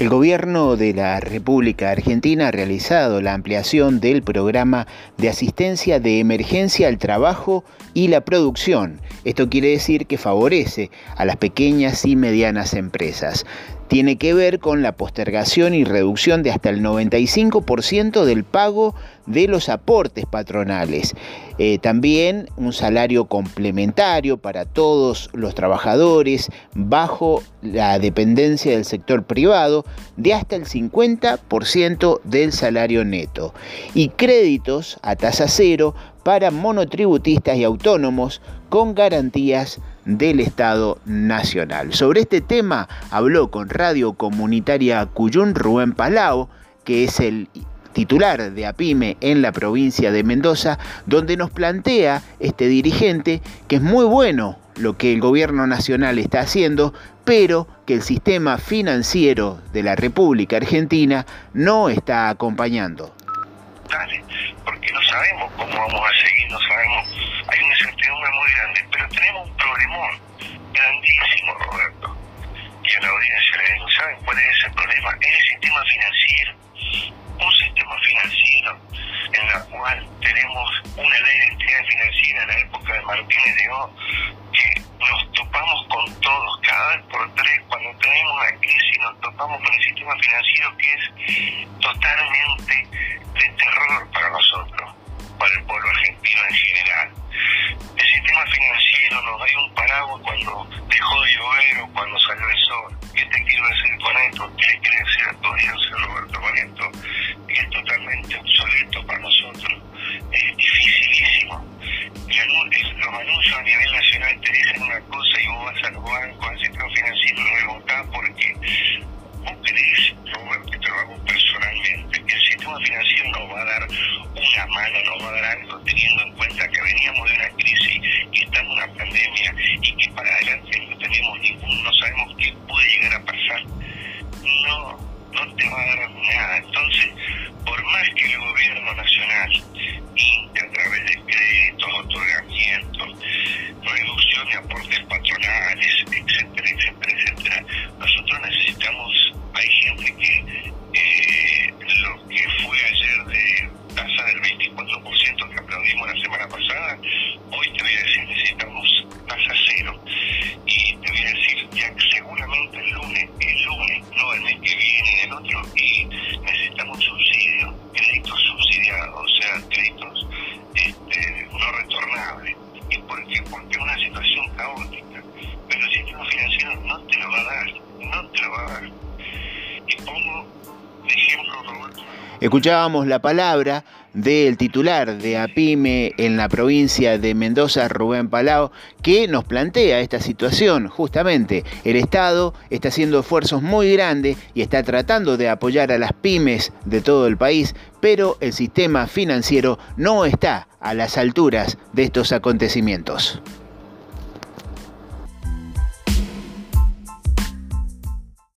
El gobierno de la República Argentina ha realizado la ampliación del programa de asistencia de emergencia al trabajo y la producción. Esto quiere decir que favorece a las pequeñas y medianas empresas tiene que ver con la postergación y reducción de hasta el 95% del pago de los aportes patronales. Eh, también un salario complementario para todos los trabajadores bajo la dependencia del sector privado de hasta el 50% del salario neto. Y créditos a tasa cero para monotributistas y autónomos con garantías del Estado Nacional. Sobre este tema habló con Radio Comunitaria Cuyún Rubén Palau, que es el titular de APIME en la provincia de Mendoza, donde nos plantea este dirigente que es muy bueno lo que el gobierno nacional está haciendo, pero que el sistema financiero de la República Argentina no está acompañando. porque no sabemos cómo vamos a seguir, no sabemos, una ley de entidad financiera en la época de Martínez de O, que nos topamos con todos, cada vez por tres, cuando tenemos una crisis nos topamos con el sistema financiero que es totalmente de terror financiero nos va a dar una mano, nos va a dar algo, teniendo en cuenta que veníamos de una crisis y estamos en una pandemia y que para adelante no tenemos ningún, no sabemos qué puede llegar a pasar. No, no te va a dar nada. Entonces, por más que el gobierno nacional 24% que aplaudimos la semana pasada, hoy te voy a decir tasa Escuchábamos la palabra del titular de APIME en la provincia de Mendoza, Rubén Palau, que nos plantea esta situación. Justamente, el Estado está haciendo esfuerzos muy grandes y está tratando de apoyar a las pymes de todo el país, pero el sistema financiero no está a las alturas de estos acontecimientos.